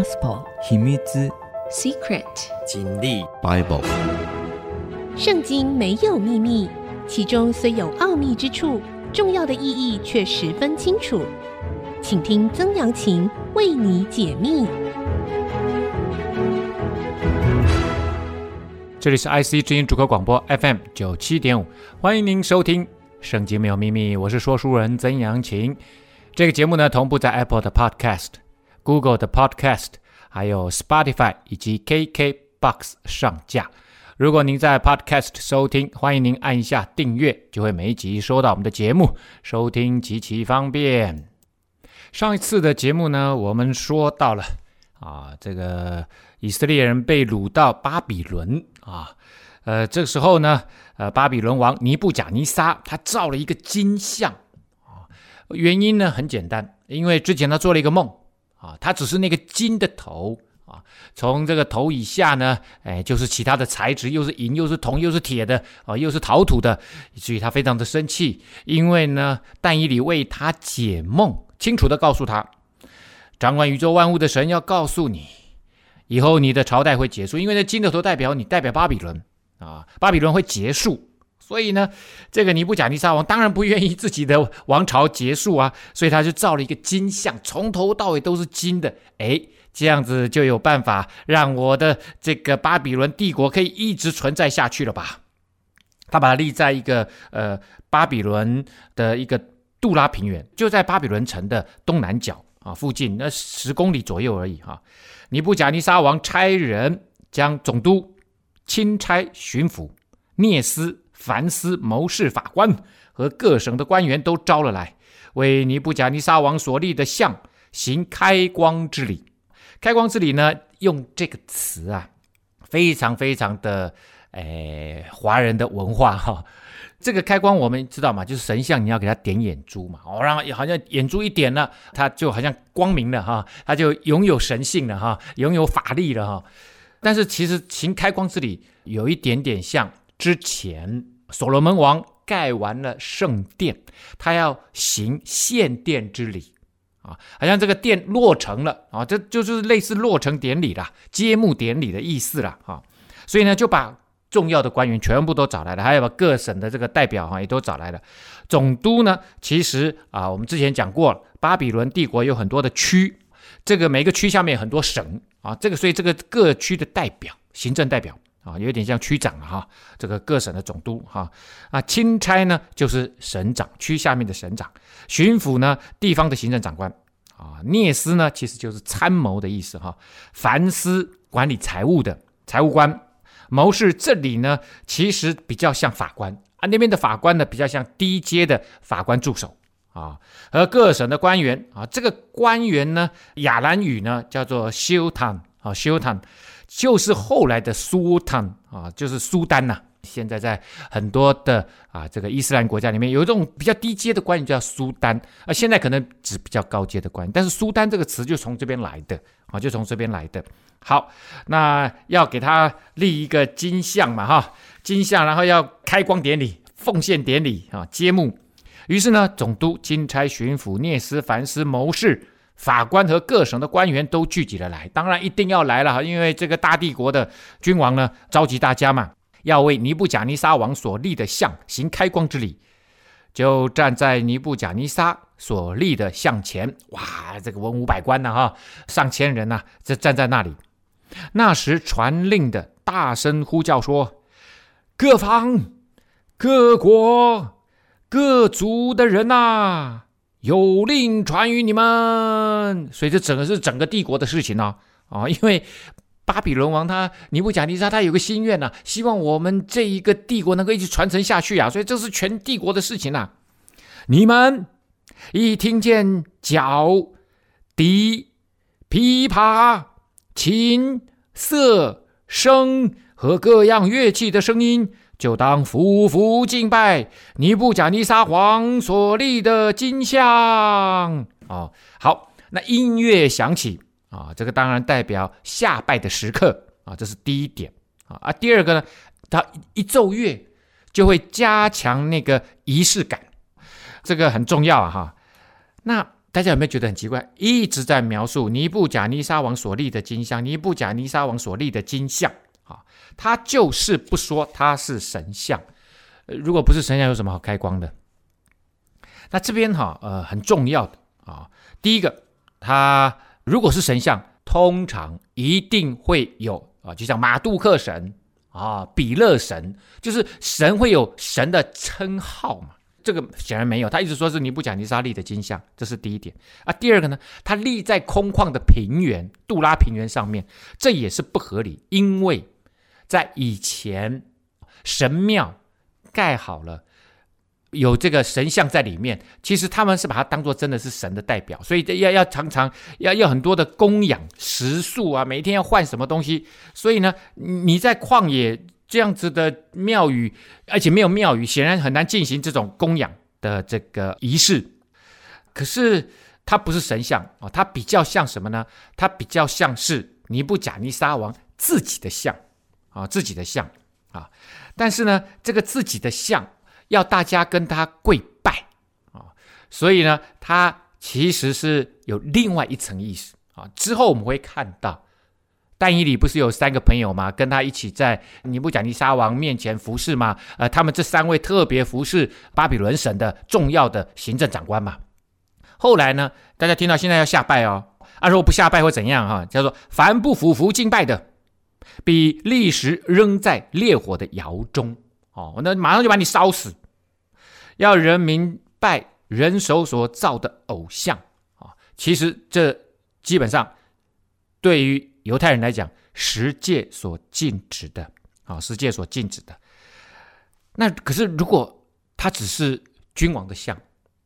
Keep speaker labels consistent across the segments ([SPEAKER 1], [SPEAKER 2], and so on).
[SPEAKER 1] Gospel
[SPEAKER 2] 秘密
[SPEAKER 3] Secret
[SPEAKER 2] 真理 Bible
[SPEAKER 4] 圣经没有秘密，其中虽有奥秘之处，重要的意义却十分清楚。请听曾阳晴为你解密。
[SPEAKER 5] 这里是 IC 之音主客广播 FM 九七点五，欢迎您收听《圣经没有秘密》，我是说书人曾阳晴。这个节目呢，同步在 Apple 的 Podcast、Google 的 Podcast，还有 Spotify 以及 KKBox 上架。如果您在 Podcast 收听，欢迎您按一下订阅，就会每一集收到我们的节目，收听极其方便。上一次的节目呢，我们说到了啊，这个以色列人被掳到巴比伦啊，呃，这个时候呢，呃，巴比伦王尼布甲尼撒他造了一个金像啊。原因呢很简单，因为之前他做了一个梦啊，他只是那个金的头啊，从这个头以下呢，哎，就是其他的材质，又是银，又是铜，又是铁的啊，又是陶土的，以至于他非常的生气。因为呢，但以理为他解梦，清楚的告诉他，掌管宇宙万物的神要告诉你，以后你的朝代会结束，因为那金的头代表你，代表巴比伦啊，巴比伦会结束。所以呢，这个尼布甲尼撒王当然不愿意自己的王朝结束啊，所以他就造了一个金像，从头到尾都是金的。哎，这样子就有办法让我的这个巴比伦帝国可以一直存在下去了吧？他把它立在一个呃巴比伦的一个杜拉平原，就在巴比伦城的东南角啊附近，那十公里左右而已哈、啊。尼布甲尼撒王差人将总督、钦差、巡抚、聂斯。凡司、谋士、法官和各省的官员都招了来，为尼布甲尼撒王所立的像行开光之礼。开光之礼呢，用这个词啊，非常非常的诶，华人的文化哈。这个开光我们知道嘛，就是神像你要给他点眼珠嘛，哦，然后好像眼珠一点了，他就好像光明了哈，他就拥有神性了哈，拥有法力了哈。但是其实行开光之礼有一点点像。之前，所罗门王盖完了圣殿，他要行献殿之礼啊，好像这个殿落成了啊，这就是类似落成典礼啦，揭幕典礼的意思啦啊。所以呢，就把重要的官员全部都找来了，还有把各省的这个代表哈也都找来了。总督呢，其实啊，我们之前讲过了，巴比伦帝国有很多的区，这个每个区下面很多省啊，这个所以这个各区的代表，行政代表。啊，有点像区长了哈，这个各省的总督哈。啊，钦差呢就是省长，区下面的省长，巡抚呢地方的行政长官。啊，聂斯呢其实就是参谋的意思哈，凡司管理财务的财务官，谋士这里呢其实比较像法官。啊，那边的法官呢比较像低阶的法官助手。啊，和各省的官员。啊，这个官员呢亚兰语呢叫做修坦啊修坦。就是后来的苏丹啊，就是苏丹呐、现在在很多的啊这个伊斯兰国家里面，有一种比较低阶的官员叫苏丹啊。现在可能指比较高阶的官员，但是苏丹这个词就从这边来的啊，就从这边来的。好，那要给他立一个金像嘛哈，金像，然后要开光典礼、奉献典礼啊，揭幕。于是呢，总督、钦差、巡抚、聂斯、凡斯、谋士。法官和各省的官员都聚集了来，当然一定要来了哈，因为这个大帝国的君王呢，召集大家嘛，要为尼布甲尼撒王所立的像行开光之礼，就站在尼布甲尼撒所立的像前，哇，这个文武百官呐哈，上千人呐，这站在那里。那时传令的大声呼叫说：“各方、各国、各族的人呐！”有令传于你们，所以这整个是整个帝国的事情呢啊，因为巴比伦王他尼布甲尼撒他有个心愿呐，希望我们这一个帝国能够一直传承下去啊，所以这是全帝国的事情呐。你们一听见角、笛、琵琶、琴、瑟、声和各样乐器的声音。就当俯伏敬拜尼布甲尼撒王所立的金像啊、哦！好，那音乐响起啊，这个当然代表下拜的时刻啊，这是第一点啊。啊，第二个呢，他一奏乐就会加强那个仪式感，这个很重要啊哈。那大家有没有觉得很奇怪？一直在描述尼布甲尼撒王所立的金像，尼布甲尼撒王所立的金像啊，他就是不说他是神像。如果不是神像，有什么好开光的？那这边哈，呃，很重要的啊，第一个，他如果是神像，通常一定会有啊，就像马杜克神啊、比勒神，就是神会有神的称号嘛。这个显然没有，他一直说是尼布甲尼撒立的金像，这是第一点啊。第二个呢，他立在空旷的平原，杜拉平原上面，这也是不合理，因为在以前神庙盖好了，有这个神像在里面，其实他们是把它当做真的是神的代表，所以要要常常要要很多的供养食宿啊，每天要换什么东西，所以呢，你在旷野。这样子的庙宇，而且没有庙宇，显然很难进行这种供养的这个仪式。可是它不是神像啊，它比较像什么呢？它比较像是尼布甲尼撒王自己的像啊，自己的像啊。但是呢，这个自己的像要大家跟他跪拜啊，所以呢，他其实是有另外一层意思啊。之后我们会看到。但以理不是有三个朋友吗？跟他一起在尼布甲尼撒王面前服侍吗？呃，他们这三位特别服侍巴比伦省的重要的行政长官嘛。后来呢，大家听到现在要下拜哦，啊，如果不下拜会怎样？哈，叫做凡不服服敬拜的，必立时扔在烈火的窑中。哦，那马上就把你烧死。要人民拜人手所造的偶像啊，其实这基本上对于。犹太人来讲，十诫所禁止的，啊，十诫所禁止的。那可是，如果他只是君王的像，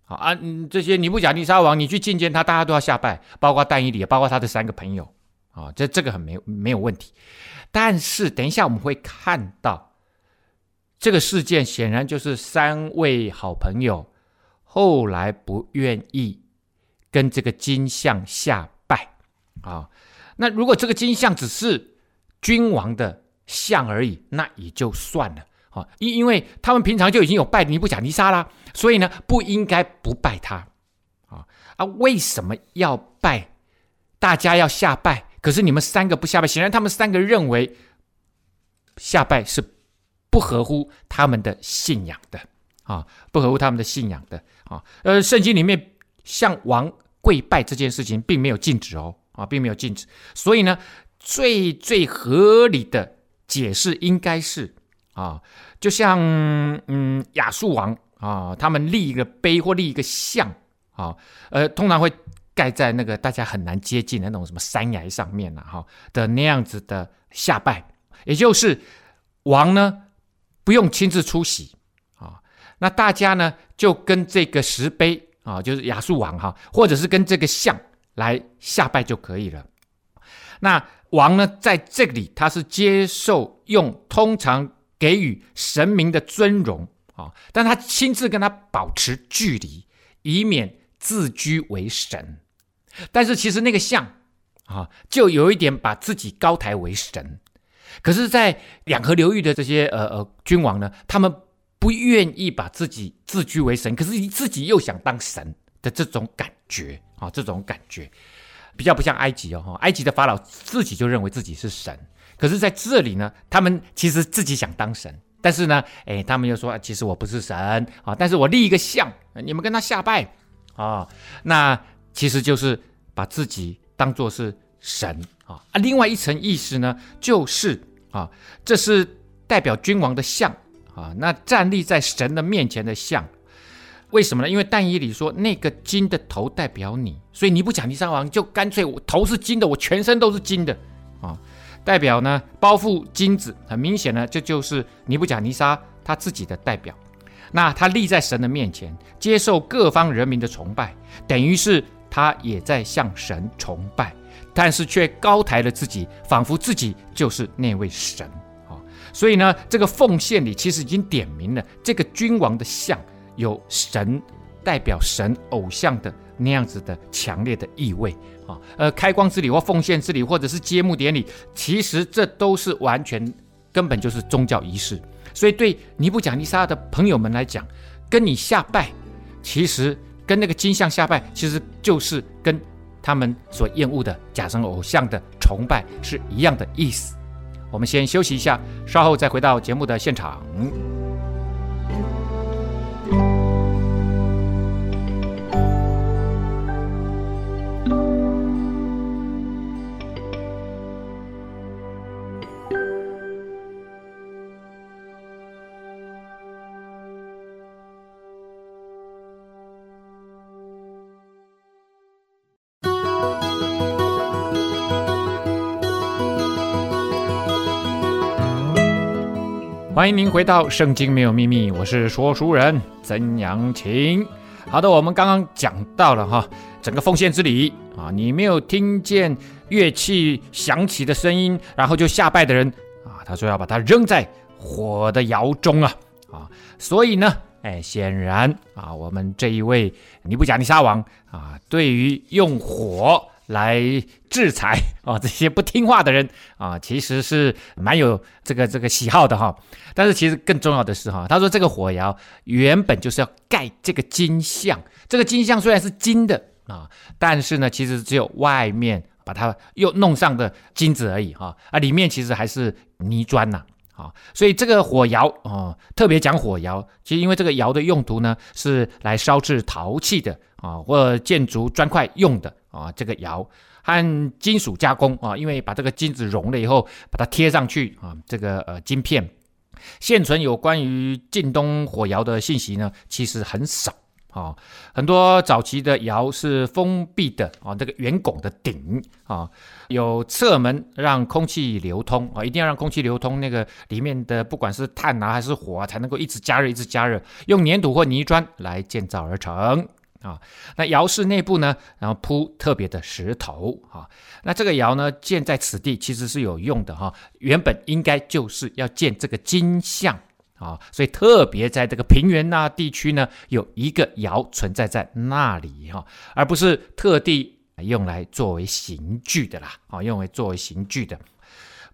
[SPEAKER 5] 啊，这些尼布甲尼撒王，你去觐见他，大家都要下拜，包括但以理，包括他的三个朋友，啊，这这个很没没有问题。但是，等一下我们会看到，这个事件显然就是三位好朋友后来不愿意跟这个金像下拜，啊。那如果这个金像只是君王的像而已，那也就算了啊，因因为他们平常就已经有拜尼布甲尼撒啦，所以呢不应该不拜他啊啊！为什么要拜？大家要下拜，可是你们三个不下拜，显然他们三个认为下拜是不合乎他们的信仰的啊，不合乎他们的信仰的啊。呃，圣经里面向王跪拜这件事情并没有禁止哦。啊，并没有禁止，所以呢，最最合理的解释应该是啊，就像嗯亚述王啊，他们立一个碑或立一个像啊，呃，通常会盖在那个大家很难接近的那种什么山崖上面呐，哈的那样子的下拜，也就是王呢不用亲自出席啊，那大家呢就跟这个石碑啊，就是亚述王哈，或者是跟这个像。来下拜就可以了。那王呢，在这里他是接受用通常给予神明的尊荣啊，但他亲自跟他保持距离，以免自居为神。但是其实那个像啊，就有一点把自己高抬为神。可是，在两河流域的这些呃呃君王呢，他们不愿意把自己自居为神，可是自己又想当神的这种感觉。啊，这种感觉比较不像埃及哦，埃及的法老自己就认为自己是神，可是在这里呢，他们其实自己想当神，但是呢，哎，他们又说，其实我不是神啊，但是我立一个像，你们跟他下拜啊，那其实就是把自己当作是神啊。啊，另外一层意思呢，就是啊，这是代表君王的像啊，那站立在神的面前的像。为什么呢？因为但以理说那个金的头代表你，所以尼布甲尼撒王就干脆我头是金的，我全身都是金的啊，代表呢包覆金子，很明显呢这就是尼布甲尼撒他自己的代表。那他立在神的面前，接受各方人民的崇拜，等于是他也在向神崇拜，但是却高抬了自己，仿佛自己就是那位神啊。所以呢，这个奉献里其实已经点明了这个君王的像。有神代表神偶像的那样子的强烈的意味啊，呃，开光之礼或奉献之礼，或者是揭幕典礼，其实这都是完全根本就是宗教仪式。所以对尼布甲尼撒的朋友们来讲，跟你下拜，其实跟那个金像下拜，其实就是跟他们所厌恶的假神偶像的崇拜是一样的意思。我们先休息一下，稍后再回到节目的现场。欢迎您回到《圣经没有秘密》，我是说书人曾阳晴。好的，我们刚刚讲到了哈，整个奉献之礼啊，你没有听见乐器响起的声音，然后就下拜的人啊，他说要把它扔在火的窑中啊啊，所以呢，哎，显然啊，我们这一位尼布甲尼撒王啊，对于用火。来制裁 啊，这些不听话的人啊，其实是蛮有这个这个喜好的哈。但是其实更重要的是哈，他说这个火窑原本就是要盖这个金像，这个金像虽然是金的啊，但是呢，其实只有外面把它又弄上的金子而已哈，啊，里面其实还是泥砖呐啊。所以这个火窑啊，特别讲火窑，其实因为这个窑的用途呢，是来烧制陶器的啊，或建筑砖块用的。啊，这个窑和金属加工啊，因为把这个金子熔了以后，把它贴上去啊，这个呃金片，现存有关于近东火窑的信息呢，其实很少啊。很多早期的窑是封闭的啊，这个圆拱的顶啊，有侧门让空气流通啊，一定要让空气流通，那个里面的不管是炭啊还是火啊，才能够一直加热，一直加热，用粘土或泥砖来建造而成。啊，那窑室内部呢，然后铺特别的石头啊。那这个窑呢，建在此地其实是有用的哈。原本应该就是要建这个金像啊，所以特别在这个平原那地区呢，有一个窑存在在那里哈，而不是特地用来作为刑具的啦啊，用来作为刑具的。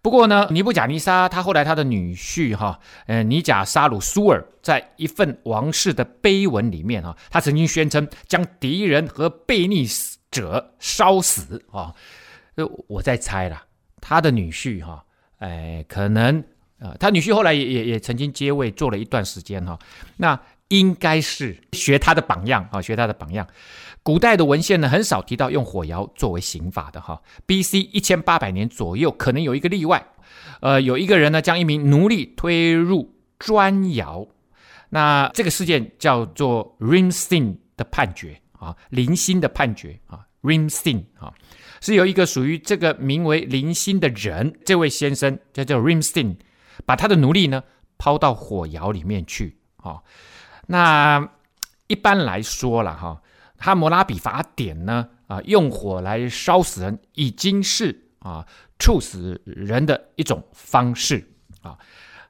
[SPEAKER 5] 不过呢，尼布甲尼撒他后来他的女婿哈，呃，尼甲沙鲁苏尔在一份王室的碑文里面哈，他曾经宣称将敌人和悖逆者烧死啊。我在猜啦，他的女婿哈，哎，可能呃，他女婿后来也也也曾经接位做了一段时间哈，那应该是学他的榜样啊，学他的榜样。古代的文献呢，很少提到用火窑作为刑法的哈。B.C. 一千八百年左右，可能有一个例外。呃，有一个人呢，将一名奴隶推入砖窑，那这个事件叫做 r i m s t i n 的判决啊，林星的判决啊 r i m s t i n 啊，是由一个属于这个名为林星的人，这位先生叫做 r i m s t i n 把他的奴隶呢抛到火窑里面去啊。那一般来说了哈。哈摩拉比法典呢，啊，用火来烧死人已经是啊处死人的一种方式啊，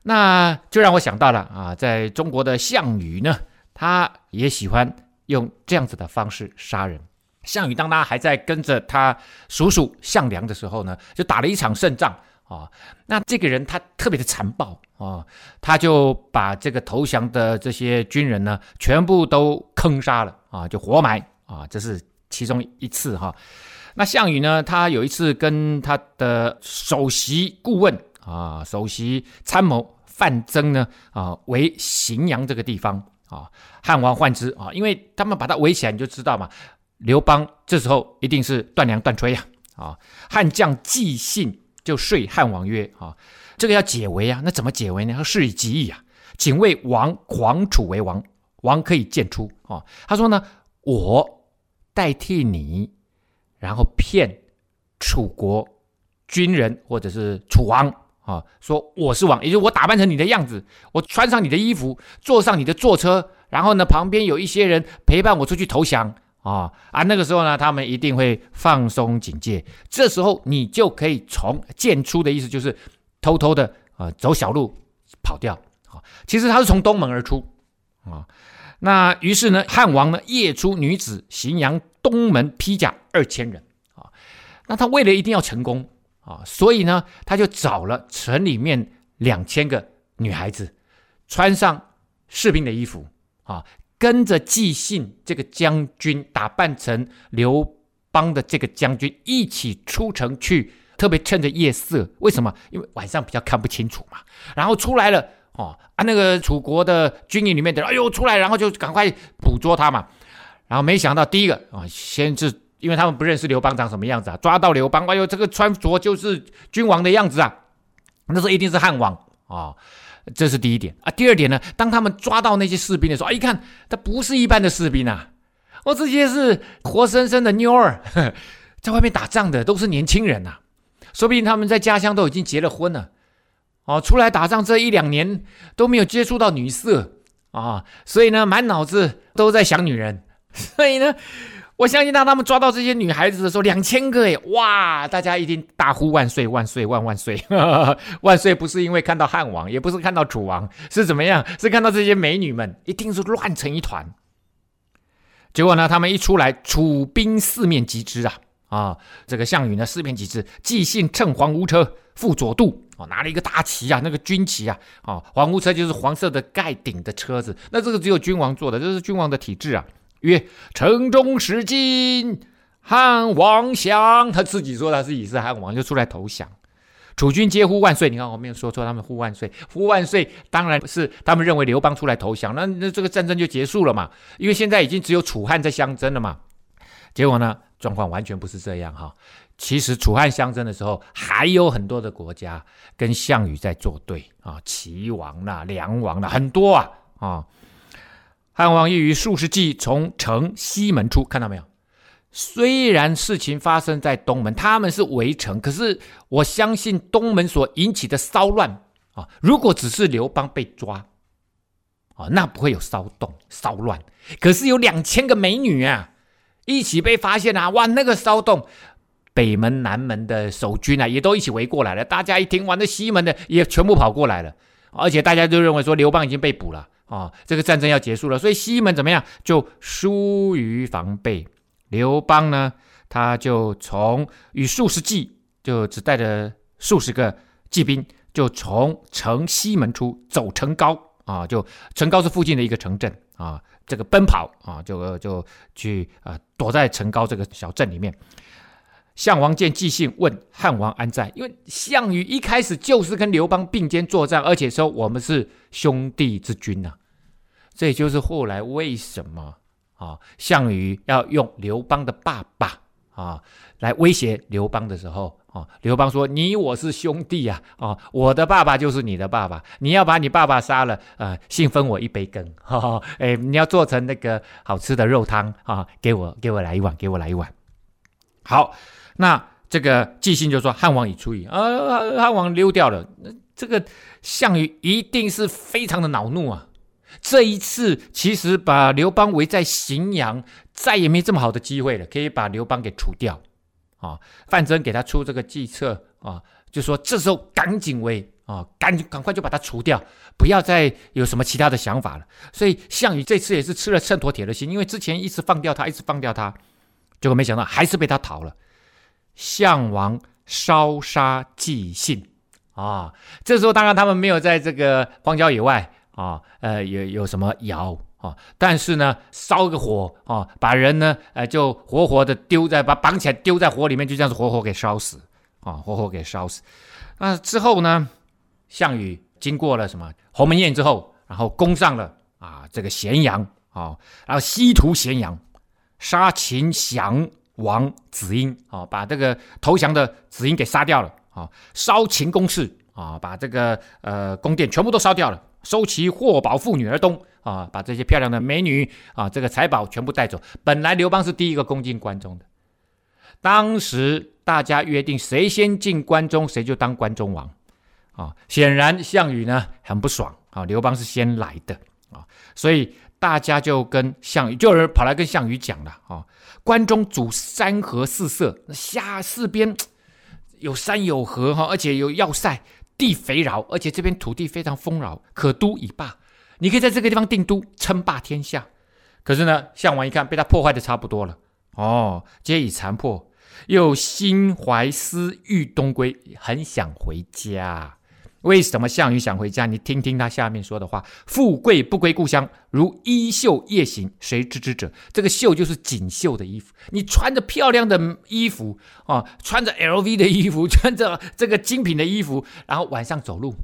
[SPEAKER 5] 那就让我想到了啊，在中国的项羽呢，他也喜欢用这样子的方式杀人。项羽当他还在跟着他叔叔项梁的时候呢，就打了一场胜仗啊。那这个人他特别的残暴啊，他就把这个投降的这些军人呢，全部都坑杀了。啊，就活埋啊，这是其中一次哈。那项羽呢，他有一次跟他的首席顾问啊，首席参谋范增呢啊，围荥阳这个地方啊，汉王患之啊，因为他们把他围起来，你就知道嘛，刘邦这时候一定是断粮断炊呀啊。汉将纪信就说汉王曰啊，这个要解围啊，那怎么解围呢？他事已极矣啊，请为王狂楚为王。王可以见出啊，他说呢，我代替你，然后骗楚国军人或者是楚王啊，说我是王，也就是我打扮成你的样子，我穿上你的衣服，坐上你的坐车，然后呢，旁边有一些人陪伴我出去投降啊啊，那个时候呢，他们一定会放松警戒，这时候你就可以从见出的意思就是偷偷的啊走小路跑掉啊，其实他是从东门而出啊。那于是呢，汉王呢，夜出女子荥阳东门披甲二千人啊。那他为了一定要成功啊，所以呢，他就找了城里面两千个女孩子，穿上士兵的衣服啊，跟着纪信这个将军，打扮成刘邦的这个将军一起出城去，特别趁着夜色，为什么？因为晚上比较看不清楚嘛。然后出来了哦，啊，那个楚国的军营里面的，哎呦出来，然后就赶快捕捉他嘛。然后没想到第一个啊，先是因为他们不认识刘邦长什么样子啊，抓到刘邦，哎呦这个穿着就是君王的样子啊，那时候一定是汉王啊。这是第一点啊。第二点呢，当他们抓到那些士兵的时候，啊，一看他不是一般的士兵啊，哦这些是活生生的妞儿，在外面打仗的都是年轻人呐，说不定他们在家乡都已经结了婚了，哦，出来打仗这一两年都没有接触到女色啊，所以呢，满脑子都在想女人，所以呢。我相信当他们抓到这些女孩子的时候，两千个哎，哇！大家一定大呼万岁万岁万万岁！万岁不是因为看到汉王，也不是看到楚王，是怎么样？是看到这些美女们，一定是乱成一团。结果呢，他们一出来，楚兵四面击之啊！啊，这个项羽呢，四面击之，即信乘黄乌车赴左度，哦，拿了一个大旗啊，那个军旗啊，啊，黄屋车就是黄色的盖顶的车子，那这个只有君王坐的，这是君王的体制啊。曰：城中使金，汉王降。他自己说他自己是汉王，就出来投降。楚军皆呼万岁。你看我没有说错，他们呼万岁，呼万岁，当然是他们认为刘邦出来投降，那那这个战争就结束了嘛。因为现在已经只有楚汉在相争了嘛。结果呢，状况完全不是这样哈。其实楚汉相争的时候，还有很多的国家跟项羽在作对啊，齐王啦、梁王啦，很多啊啊。汉王亦于数十骑从城西门出，看到没有？虽然事情发生在东门，他们是围城，可是我相信东门所引起的骚乱啊，如果只是刘邦被抓啊，那不会有骚动骚乱。可是有两千个美女啊，一起被发现啊，哇，那个骚动，北门南门的守军啊，也都一起围过来了。大家一听，完，那西门的也全部跑过来了，而且大家都认为说刘邦已经被捕了。啊、这个战争要结束了，所以西门怎么样？就疏于防备。刘邦呢，他就从与数十骑，就只带着数十个骑兵，就从城西门出，走城高啊，就城高是附近的一个城镇啊，这个奔跑啊，就就去啊，躲在城高这个小镇里面。项王见纪信，问汉王安在？因为项羽一开始就是跟刘邦并肩作战，而且说我们是兄弟之军呐、这也就是后来为什么啊，项羽要用刘邦的爸爸啊来威胁刘邦的时候啊，刘邦说：“你我是兄弟呀，啊，我的爸爸就是你的爸爸，你要把你爸爸杀了，呃，信分我一杯羹。哈哈，哎，你要做成那个好吃的肉汤啊，给我给我来一碗，给我来一碗。好，那这个纪信就说汉王已出矣，啊，汉王溜掉了。这个项羽一定是非常的恼怒啊。”这一次其实把刘邦围在荥阳，再也没这么好的机会了，可以把刘邦给除掉啊！范增给他出这个计策啊，就说这时候赶紧围啊，赶紧赶快就把他除掉，不要再有什么其他的想法了。所以项羽这次也是吃了秤砣铁了心，因为之前一直放掉他，一直放掉他，结果没想到还是被他逃了。项王烧杀纪信啊！这时候当然他们没有在这个荒郊野外。啊，呃，有有什么窑啊？但是呢，烧个火啊，把人呢，呃，就活活的丢在，把绑起来丢在火里面，就这样子活活给烧死啊，活活给烧死。那之后呢，项羽经过了什么鸿门宴之后，然后攻上了啊这个咸阳啊，然后西屠咸阳，杀秦降王子婴啊，把这个投降的子婴给杀掉了啊，烧秦宫室啊，把这个呃宫殿全部都烧掉了。收其货宝妇女而东啊，把这些漂亮的美女啊，这个财宝全部带走。本来刘邦是第一个攻进关中的，当时大家约定，谁先进关中，谁就当关中王啊。显然项羽呢很不爽啊，刘邦是先来的啊，所以大家就跟项羽，就有人跑来跟项羽讲了啊，关中主山河四塞，下四边有山有河哈，而且有要塞。地肥饶，而且这边土地非常丰饶，可都以霸。你可以在这个地方定都，称霸天下。可是呢，项王一看被他破坏的差不多了，哦，皆已残破，又心怀私欲东归，很想回家。为什么项羽想回家？你听听他下面说的话：“富贵不归故乡，如衣袖夜行，谁知之者？”这个袖就是锦绣的衣服。你穿着漂亮的衣服啊，穿着 LV 的衣服，穿着这个精品的衣服，然后晚上走路，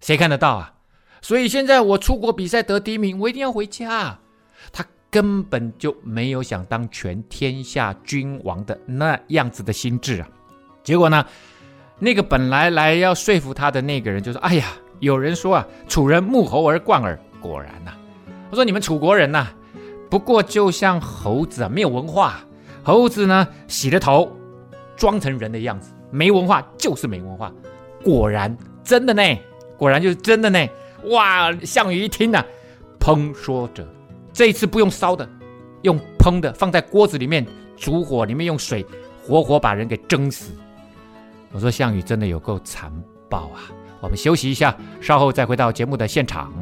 [SPEAKER 5] 谁看得到啊？所以现在我出国比赛得第一名，我一定要回家。他根本就没有想当全天下君王的那样子的心智啊！结果呢？那个本来来要说服他的那个人就说：“哎呀，有人说啊，楚人目猴而冠耳。果然呐、我说你们楚国人呐、不过就像猴子啊，没有文化。猴子呢，洗了头，装成人的样子，没文化就是没文化。果然真的呢，果然就是真的呢。哇！项羽一听呐、啊，烹说者，这一次不用烧的，用烹的，放在锅子里面煮火，里面用水活活把人给蒸死。”我说项羽真的有够残暴啊！我们休息一下，稍后再回到节目的现场。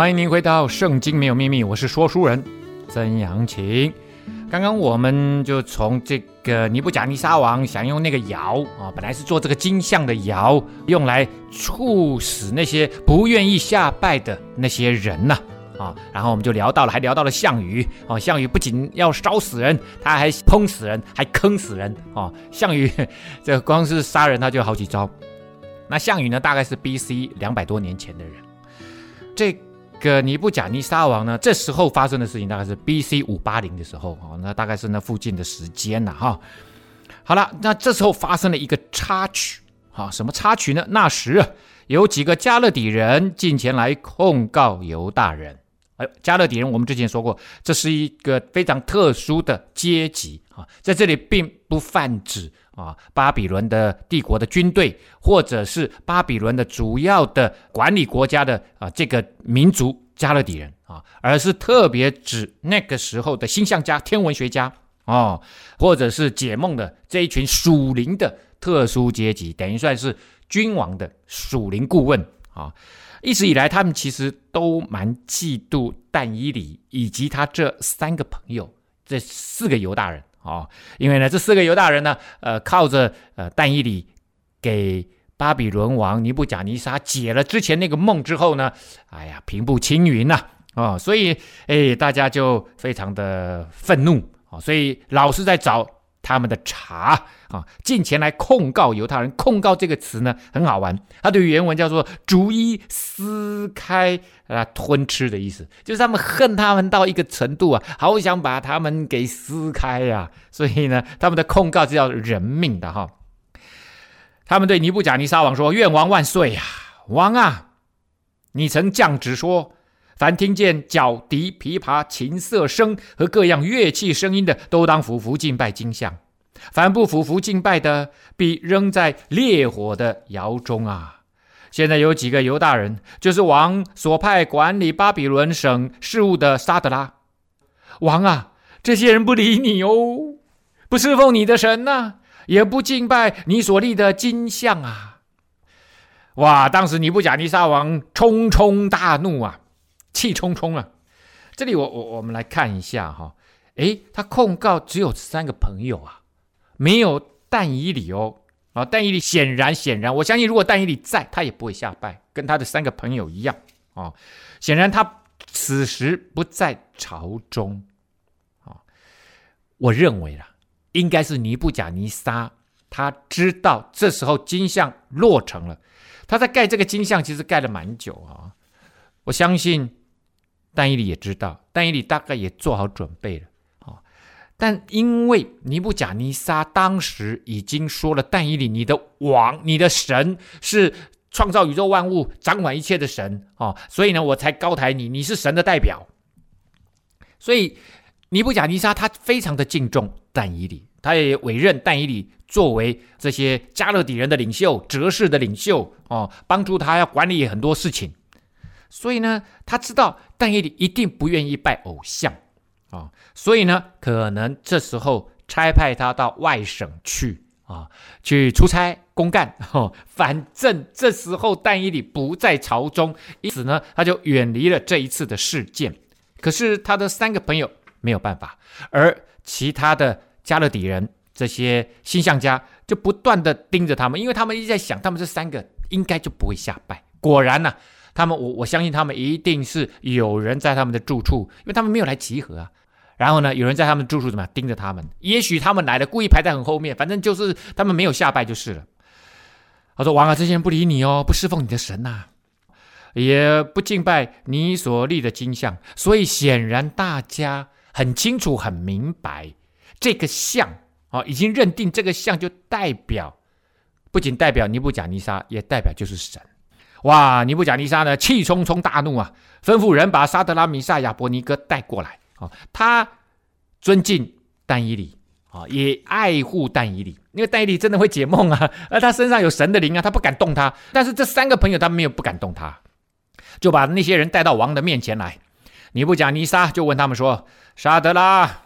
[SPEAKER 5] 欢迎您回到《圣经没有秘密》，我是说书人曾阳晴。刚刚我们就从这个尼布甲尼撒王想用那个窑啊，本来是做这个金像的窑，用来处死那些不愿意下拜的那些人呐啊。然后我们就聊到了，还聊到了项羽啊。项羽不仅要烧死人，他还烹死人，还坑死人啊。项羽 这光是杀人他就好几招。那项羽呢，大概是 B.C. 两百多年前的人，这。个尼布甲尼撒王呢，这时候发生的事情大概是 B.C. 五八零的时候啊，那大概是那附近的时间了哈。好了，那这时候发生了一个插曲啊，什么插曲呢？那时，有几个加勒底人进前来控告犹大人。哎，加勒底人我们之前说过，这是一个非常特殊的阶级啊，在这里并不泛指。啊，巴比伦的帝国的军队，或者是巴比伦的主要的管理国家的啊这个民族加勒底人啊，而是特别指那个时候的星象家、天文学家哦，或者是解梦的这一群属灵的特殊阶级，等于算是君王的属灵顾问啊。一直以来，他们其实都蛮嫉妒但以理以及他这三个朋友，这四个犹大人。哦，因为呢，这四个犹大人呢，呃，靠着呃但以里给巴比伦王尼布甲尼撒解了之前那个梦之后呢，哎呀，平步青云呐，啊，所以哎，大家就非常的愤怒啊，所以老是在找他们的茶啊，进前来控告犹太人。控告这个词呢，很好玩，它的原文叫做逐一撕开啊吞吃的意思，就是他们恨他们到一个程度啊，好想把他们给撕开呀，啊。所以呢，他们的控告是要人命的哈。他们对尼布甲尼撒王说：“愿王万岁呀，王啊，你曾降旨说。”凡听见角笛、琵琶、琴瑟声和各样乐器声音的，都当俯伏敬拜金像；凡不俯伏敬拜的，必扔在烈火的窑中啊！现在有几个犹大人，就是王所派管理巴比伦省事务的沙得拉。王啊，这些人不理你哦，不侍奉你的神呐、啊，也不敬拜你所立的金像啊！哇！当时尼布甲尼撒王冲冲大怒啊！气冲冲啊！这里我我我们来看一下哈，诶，他控告只有三个朋友啊，没有但以理哦啊，但以理显然显然，我相信如果但以理在，他也不会下拜，跟他的三个朋友一样啊。显然他此时不在朝中啊。我认为啦，应该是尼布甲尼撒，他知道这时候金像落成了，他在盖这个金像，其实盖了蛮久啊。我相信。但以理也知道，但以理大概也做好准备了啊。但因为尼布甲尼撒当时已经说了，但以理，你的王、你的神是创造宇宙万物、掌管一切的神啊，所以呢，我才高抬你，你是神的代表。所以尼布甲尼撒他非常的敬重但以理，他也委任但以理作为这些加勒底人的领袖、哲士的领袖哦，帮助他要管理很多事情。所以呢，他知道但以理一定不愿意拜偶像啊、所以呢，可能这时候差派他到外省去啊、去出差公干。哦，反正这时候但以里不在朝中，因此呢，他就远离了这一次的事件。可是他的三个朋友没有办法，而其他的加勒底人这些星象家就不断地盯着他们，因为他们一直在想，他们这三个应该就不会下拜。果然呢、他们，我我相信他们一定是有人在他们的住处，因为他们没有来集合啊。然后呢，有人在他们住处怎么样盯着他们？也许他们来了，故意排在很后面，反正就是他们没有下拜就是了。他说：“王啊，这些人不理你哦，不侍奉你的神呐、也不敬拜你所立的金像。所以显然大家很清楚、很明白，这个像啊、哦，已经认定这个像就代表，不仅代表尼布甲尼撒，也代表就是神。”哇！尼布甲尼撒呢，气冲冲大怒啊，吩咐人把沙德拉、米萨、亚伯尼歌带过来。啊，他尊敬但以理啊，也爱护但以理，因为但以理真的会解梦啊，而他身上有神的灵啊，他不敢动他。但是这三个朋友他没有不敢动他，就把那些人带到王的面前来。尼布甲尼撒就问他们说：“沙德拉、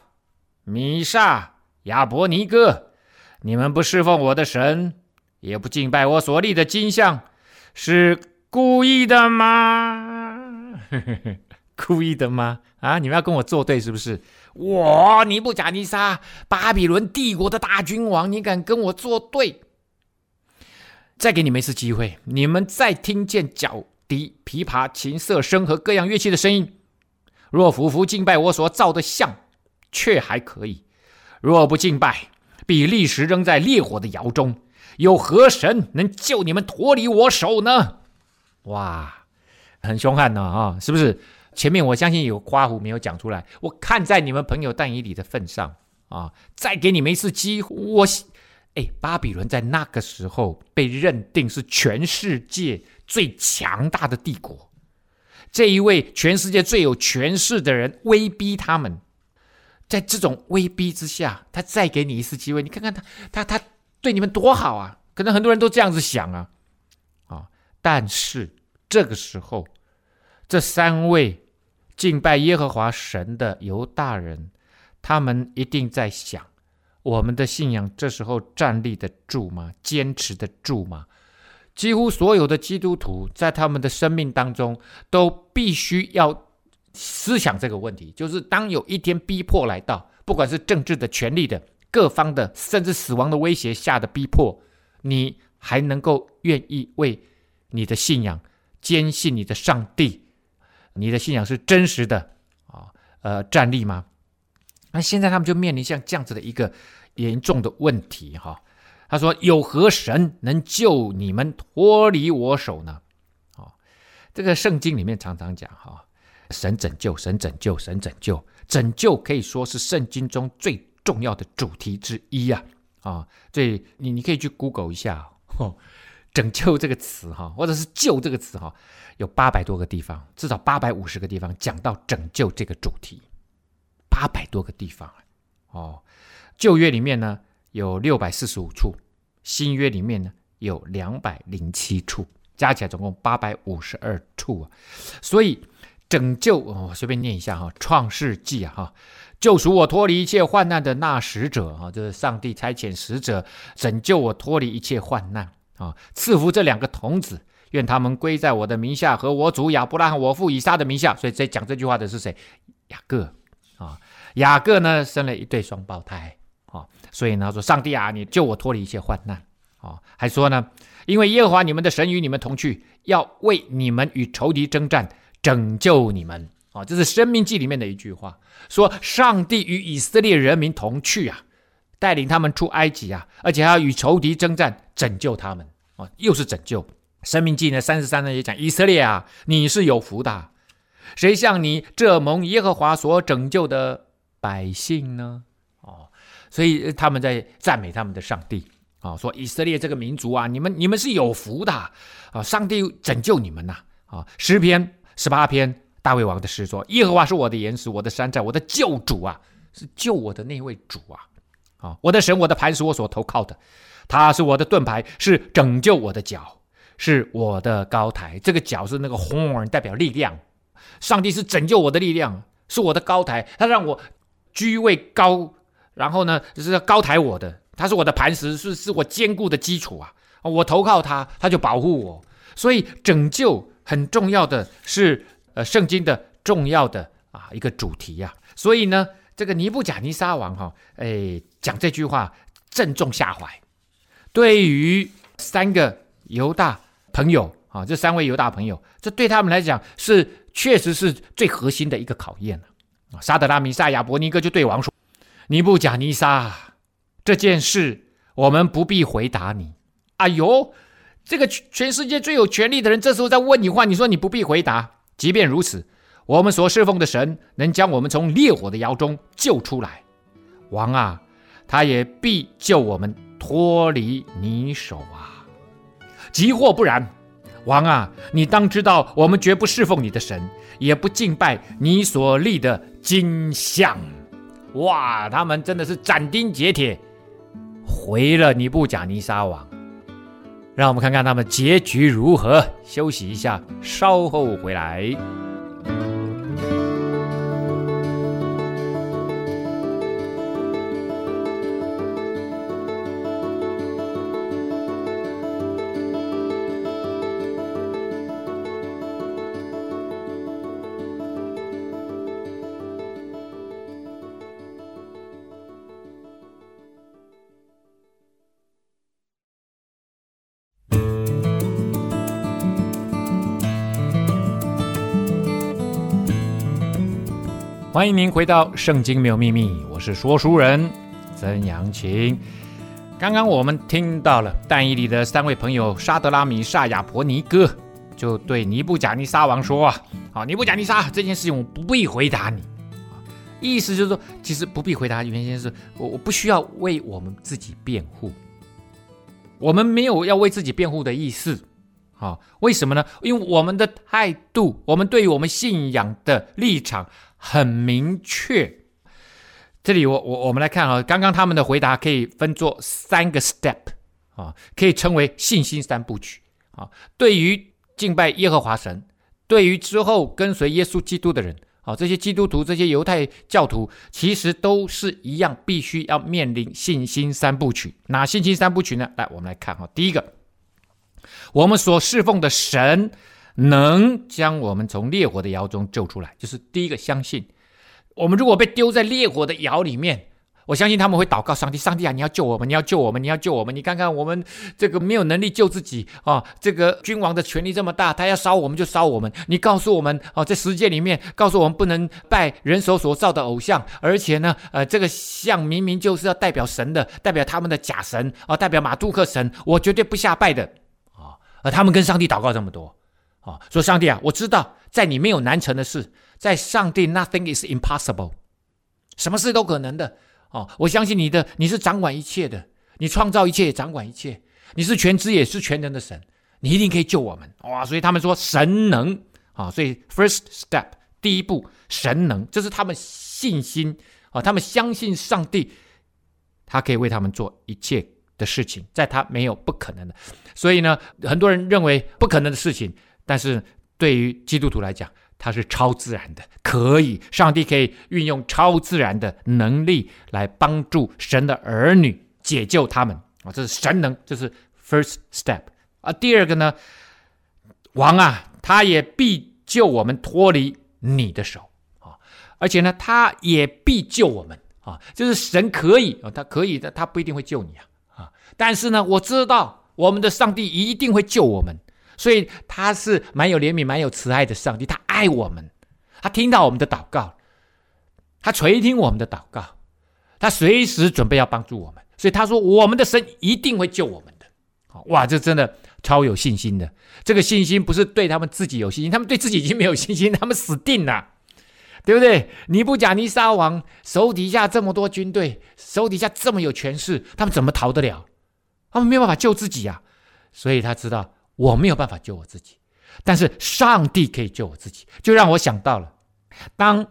[SPEAKER 5] 米萨、亚伯尼歌，你们不侍奉我的神，也不敬拜我所立的金像。”是故意的吗？故意的吗？啊，你们要跟我作对是不是？我尼布甲尼撒，巴比伦帝国的大君王，你敢跟我作对？再给你们一次机会，你们再听见角笛、琵琶、琴瑟声和各样乐器的声音，若俯伏敬拜我所造的像，却还可以；若不敬拜，必立时扔在烈火的窑中。有何神能救你们脱离我手呢？哇，很凶悍呢啊！是不是？前面我相信有夸胡没有讲出来。我看在你们朋友但以理的份上啊，再给你们一次机会。我，哎，巴比伦在那个时候被认定是全世界最强大的帝国。这一位全世界最有权势的人威逼他们，在这种威逼之下，他再给你一次机会。你看看他，他，他。对你们多好啊！可能很多人都这样子想啊，啊！但是这个时候，这三位敬拜耶和华神的犹大人，他们一定在想：我们的信仰这时候站立得住吗？坚持得住吗？几乎所有的基督徒在他们的生命当中，都必须要思想这个问题，就是当有一天逼迫来到，不管是政治的、权力的。各方的甚至死亡的威胁下的逼迫，你还能够愿意为你的信仰坚信你的上帝，你的信仰是真实的啊？呃，站立吗？那现在他们就面临像这样子的一个严重的问题哈。他说：“有何神能救你们脱离我手呢？”啊，这个圣经里面常常讲哈，神拯救，神拯救，神拯救，拯救可以说是圣经中最。重要的主题之一呀，啊，所以你你可以去 Google 一下，哦，拯救这个词哈，或者是救这个词哈，有八百多个地方，至少八百五十个地方讲到拯救这个主题，八百多个地方啊哦。旧约里面呢有六百四十五处，新约里面呢有两百零七处，加起来总共八百五十二处啊。所以拯救，哦，我随便念一下哈，《创世纪》啊哈。救赎我脱离一切患难的那使者啊，这是上帝差遣使者拯救我脱离一切患难啊，赐福这两个童子，愿他们归在我的名下和我主亚伯拉罕、我父以撒的名下。所以在讲这句话的是谁？雅各啊，雅各呢生了一对双胞胎啊，所以呢说上帝啊，你救我脱离一切患难啊，还说呢，因为耶和华你们的神与你们同去，要为你们与仇敌征战，拯救你们。啊，这是《生命记》里面的一句话，说上帝与以色列人民同去啊，带领他们出埃及啊，而且还要与仇敌征战，拯救他们啊，又是拯救。《生命记》呢，三十三呢也讲以色列啊，你是有福的，谁像你这蒙耶和华所拯救的百姓呢？哦，所以他们在赞美他们的上帝啊，说以色列这个民族啊，你们你们是有福的啊，上帝拯救你们呐啊，诗篇十八篇。大卫王的诗说：“耶和华是我的岩石，我的山寨，我的救主啊，是救我的那位主啊！啊，我的神，我的磐石，我所投靠的，他是我的盾牌，是拯救我的脚，是我的高台。这个脚是那个 horn，代表力量。上帝是拯救我的力量，是我的高台，他让我居位高，然后呢，就是高抬我的，他是我的磐石，是是我坚固的基础啊。我投靠他，他就保护我。所以拯救很重要的是，呃，圣经的重要的啊一个主题呀、啊。所以呢，这个尼布甲尼撒王哈、哦，哎，讲这句话正中下怀。对于三个犹大朋友啊，这三位犹大朋友，这对他们来讲是确实是最核心的一个考验啊。沙得拉米沙亚伯尼歌就对王说：“尼布甲尼撒，这件事我们不必回答你。”哎呦，这个全世界最有权力的人，这时候在问你话，你说你不必回答。即便如此，我们所侍奉的神能将我们从烈火的窑中救出来，王啊，他也必救我们脱离你手啊。即或不然，王啊，你当知道，我们绝不侍奉你的神，也不敬拜你所立的金像。哇，他们真的是斩钉截铁回了尼布甲尼撒王。让我们看看他们结局如何。休息一下，稍后回来。欢迎您回到《圣经没有秘密》，我是说书人曾阳晴。刚刚我们听到了但以理的三位朋友沙德拉、米煞、亚伯尼哥，就对尼布甲尼撒王说：“啊，好，尼布甲尼撒，这件事情我不必回答你。”意思就是说，其实不必回答，原因是我我不需要为我们自己辩护，我们没有要为自己辩护的意思。好，为什么呢？因为我们的态度，我们对于我们信仰的立场。很明确，这里我我我们来看啊，刚刚他们的回答可以分作三个 step 啊，可以称为信心三部曲啊。对于敬拜耶和华神，对于之后跟随耶稣基督的人啊，这些基督徒、这些犹太教徒，其实都是一样，必须要面临信心三部曲。哪信心三部曲呢？来，我们来看哈，第一个，我们所侍奉的神。能将我们从烈火的窑中救出来，就是第一个相信。我们如果被丢在烈火的窑里面，我相信他们会祷告上帝：上帝啊，你要救我们，你要救我们，你要救我们！你看看我们这个没有能力救自己啊！这个君王的权力这么大，他要烧我们就烧我们。你告诉我们啊，在十诫里面告诉我们不能拜人手所造的偶像，而且呢，呃，这个像明明就是要代表神的，代表他们的假神啊，代表马杜克神，我绝对不下拜的啊！而他们跟上帝祷告这么多。啊，说上帝啊，我知道在你没有难成的事，在上帝 nothing is impossible，什么事都可能的。哦，我相信你的，你是掌管一切的，你创造一切掌管一切，你是全知也是全能的神，你一定可以救我们。哇，所以他们说神能啊，所以 first step 第一步神能，这是他们信心啊，他们相信上帝，他可以为他们做一切的事情，在他没有不可能的。所以呢，很多人认为不可能的事情。但是对于基督徒来讲，它是超自然的，可以，上帝可以运用超自然的能力来帮助神的儿女解救他们啊！这是神能，这是 first step 啊。第二个呢，王啊，他也必救我们脱离你的手啊，而且呢，他也必救我们啊，就是神可以啊，他可以的，他不一定会救你啊啊！但是呢，我知道我们的上帝一定会救我们。所以他是蛮有怜悯、蛮有慈爱的上帝，他爱我们，他听到我们的祷告，他垂听我们的祷告，他随时准备要帮助我们。所以他说：“我们的神一定会救我们的。”哇，这真的超有信心的。这个信心不是对他们自己有信心，他们对自己已经没有信心，他们死定了，对不对？尼布甲尼撒王手底下这么多军队，手底下这么有权势，他们怎么逃得了？他们没有办法救自己、啊。所以他知道。我没有办法救我自己，但是上帝可以救我自己，就让我想到了，当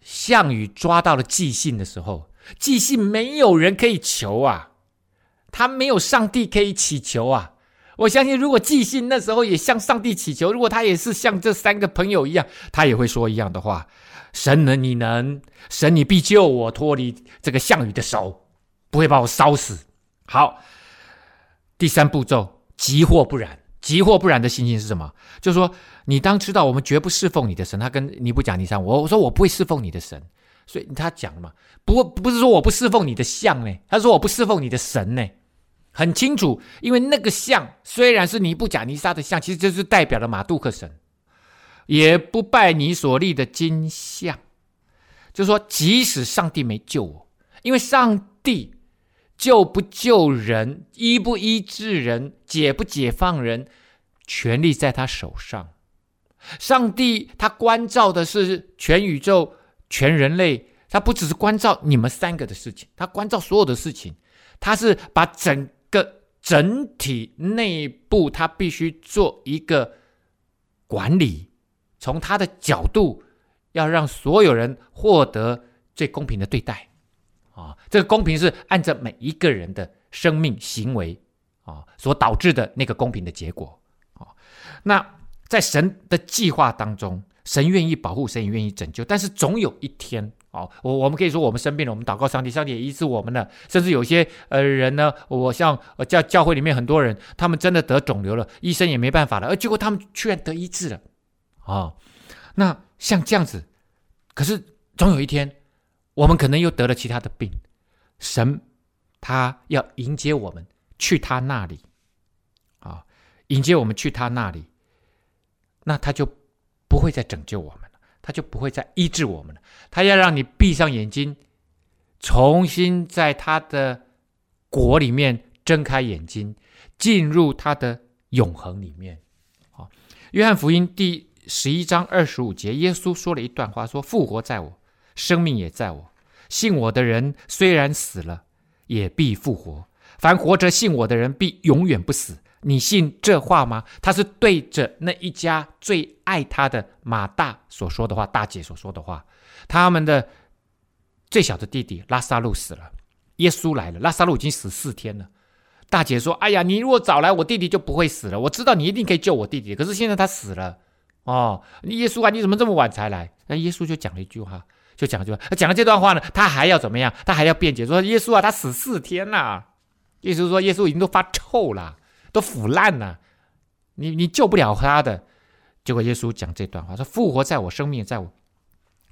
[SPEAKER 5] 项羽抓到了季信的时候，寄信没有人可以求啊，他没有上帝可以祈求啊。我相信，如果寄信那时候也向上帝祈求，如果他也是像这三个朋友一样，他也会说一样的话：神能，你能，神你必救我脱离这个项羽的手，不会把我烧死。好，第三步骤，急或不然。急或不然的信心是什么？就是说，你当知道我们绝不侍奉你的神。他跟尼布甲尼撒，我我说我不会侍奉你的神，所以他讲了嘛，不不是说我不侍奉你的像呢，他说我不侍奉你的神呢，很清楚，因为那个像虽然是尼布甲尼撒的像，其实就是代表了马杜克神，也不拜你所立的金像，就是说，即使上帝没救我，因为上帝。救不救人，医不医治人，解不解放人，权力在他手上。上帝他关照的是全宇宙、全人类，他不只是关照你们三个的事情，他关照所有的事情。他是把整个整体内部，他必须做一个管理，从他的角度，要让所有人获得最公平的对待。啊，这个公平是按照每一个人的生命行为啊所导致的那个公平的结果啊。那在神的计划当中，神愿意保护，神也愿意拯救，但是总有一天啊，我我们可以说我们生病了，我们祷告上帝，上帝也医治我们了。甚至有些呃人呢，我像教教会里面很多人，他们真的得肿瘤了，医生也没办法了，而结果他们居然得医治了啊。那像这样子，可是总有一天。我们可能又得了其他的病，神他要迎接我们去他那里，啊，迎接我们去他那里，那他就不会再拯救我们了，他就不会再医治我们了，他要让你闭上眼睛，重新在他的国里面睁开眼睛，进入他的永恒里面。啊，约翰福音第十一章二十五节，耶稣说了一段话，说：“复活在我，生命也在我。”信我的人虽然死了，也必复活；凡活着信我的人，必永远不死。你信这话吗？他是对着那一家最爱他的马大所说的话，大姐所说的话。他们的最小的弟弟拉撒路死了，耶稣来了，拉撒路已经死四天了。大姐说：“哎呀，你如果早来，我弟弟就不会死了。我知道你一定可以救我弟弟，可是现在他死了。哦，耶稣啊，你怎么这么晚才来？”那耶稣就讲了一句话。就讲就讲了这段话呢，他还要怎么样？他还要辩解说：“耶稣啊，他死四天了。”意思是说，耶稣已经都发臭了，都腐烂了，你你救不了他的。结果耶稣讲这段话说：“复活在我，生命在我。”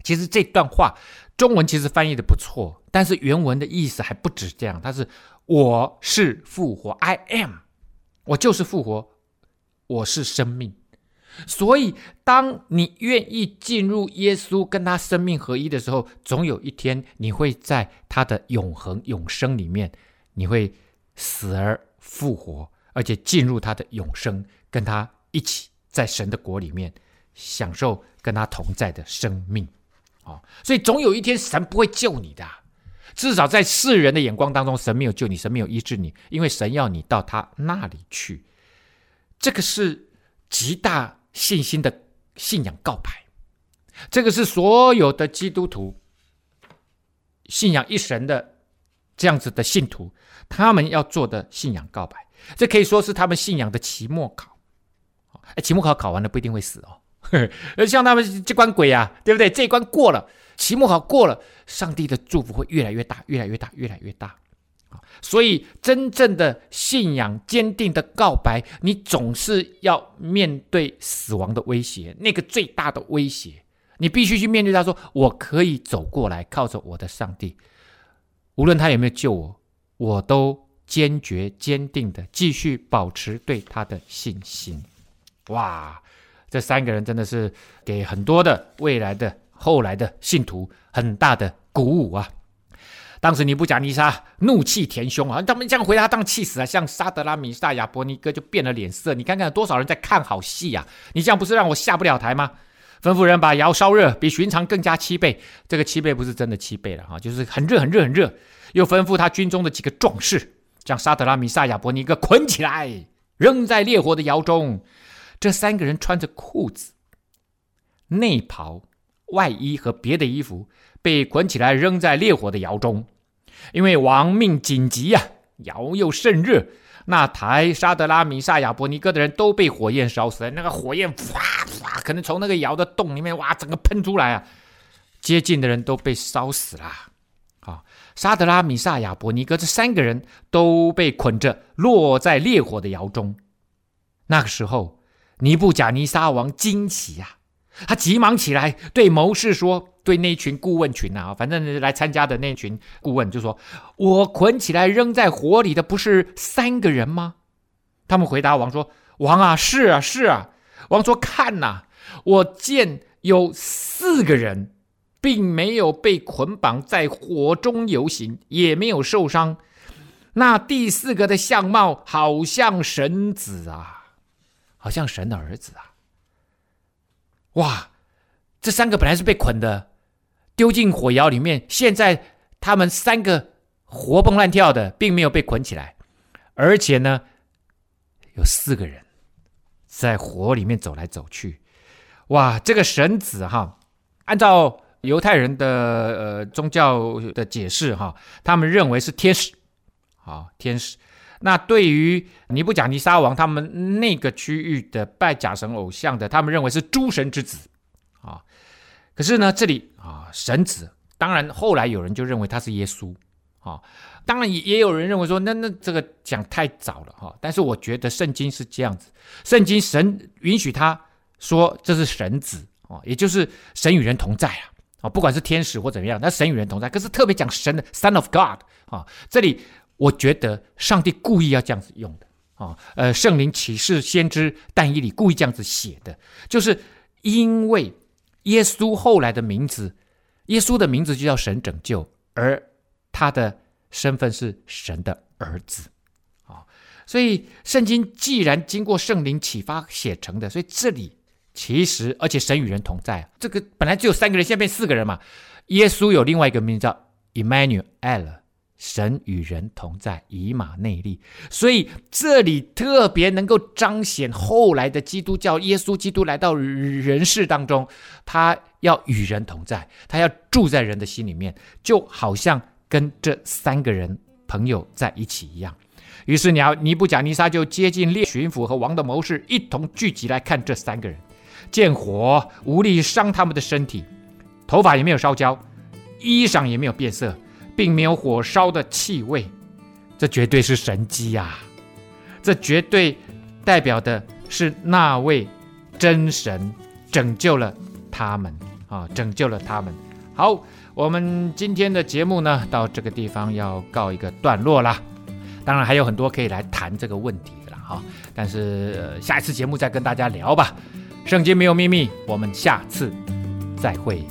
[SPEAKER 5] 其实这段话中文其实翻译的不错，但是原文的意思还不止这样。他是我是复活，I am，我就是复活，我是生命。所以，当你愿意进入耶稣，跟他生命合一的时候，总有一天你会在他的永恒永生里面，你会死而复活，而且进入他的永生，跟他一起在神的国里面享受跟他同在的生命。哦，所以总有一天神不会救你的，至少在世人的眼光当中，神没有救你，神没有医治你，因为神要你到他那里去。这个是极大。信心的信仰告白，这个是所有的基督徒信仰一神的这样子的信徒，他们要做的信仰告白。这可以说是他们信仰的期末考。哎，期末考考完了不一定会死哦。像他们这关鬼啊，对不对？这一关过了，期末考过了，上帝的祝福会越来越大，越来越大，越来越大。所以，真正的信仰坚定的告白，你总是要面对死亡的威胁，那个最大的威胁，你必须去面对他。说：“我可以走过来，靠着我的上帝，无论他有没有救我，我都坚决坚定的继续保持对他的信心。”哇，这三个人真的是给很多的未来的后来的信徒很大的鼓舞啊！当时尼布甲尼撒怒气填胸啊！他们这样回答，当然气死了。像沙德拉米萨亚伯尼哥就变了脸色。你看看有多少人在看好戏呀、啊？你这样不是让我下不了台吗？吩咐人把窑烧热，比寻常更加七倍。这个七倍不是真的七倍了哈，就是很热很热很热。又吩咐他军中的几个壮士，将沙德拉米萨亚伯尼哥捆起来，扔在烈火的窑中。这三个人穿着裤子、内袍、外衣和别的衣服。被捆起来，扔在烈火的窑中因为亡命紧急呀、啊，窑又甚热，那台沙德拉米萨亚伯尼哥的人都被火焰烧死了。那个火焰哗哗，可能从那个窑的洞里面哇，整个喷出来啊，接近的人都被烧死了。啊，沙德拉米萨亚伯尼哥这三个人都被捆着落在烈火的窑中。那个时候，尼布甲尼撒王惊奇呀、啊，他急忙起来对谋士说：“对那群顾问群啊，反正来参加的那群顾问就说，我捆起来扔在火里的不是三个人吗？”他们回答王说：“王啊，是啊，是啊。”王说：“看呐、我见有四个人，并没有被捆绑在火中游行，也没有受伤。那第四个的相貌好像神子啊。”好像神的儿子啊！哇，这三个本来是被捆的，丢进火窑里面，现在他们三个活蹦乱跳的，并没有被捆起来，而且呢，有四个人在火里面走来走去。哇，这个神子哈，按照犹太人的呃宗教的解释哈，他们认为是天使，啊，天使。那对于尼布甲尼撒王他们那个区域的拜假神偶像的，他们认为是诸神之子。可是呢，这里啊，神子，当然后来有人就认为他是耶稣啊。当然也也有人认为说，那那这个讲太早了哈。但是我觉得圣经是这样子，圣经神允许他说这是神子啊，也就是神与人同在啊啊，不管是天使或怎么样，那神与人同在。可是特别讲神的 Son of God 啊，这里。我觉得上帝故意要这样子用的啊，呃，圣灵启示先知但以理故意这样子写的，就是因为耶稣后来的名字，耶稣的名字就叫神拯救，而他的身份是神的儿子啊，所以圣经既然经过圣灵启发写成的，所以这里其实而且神与人同在，这个本来只有三个人，现在变四个人嘛，耶稣有另外一个名字叫 Emmanuel。神与人同在，以马内利，所以这里特别能够彰显后来的基督教，耶稣基督来到人世当中，他要与人同在，他要住在人的心里面，就好像跟这三个人朋友在一起一样。于是，尼尼布甲尼撒就接近列巡抚和王的谋士，一同聚集来看这三个人，见火无力伤他们的身体，头发也没有烧焦，衣裳也没有变色。并没有火烧的气味，这绝对是神迹呀！这绝对代表的是那位真神拯救了他们啊，拯救了他们。好，我们今天的节目呢，到这个地方要告一个段落啦。当然还有很多可以来谈这个问题的啦，哈。但是下一次节目再跟大家聊吧。圣经没有秘密，我们下次再会。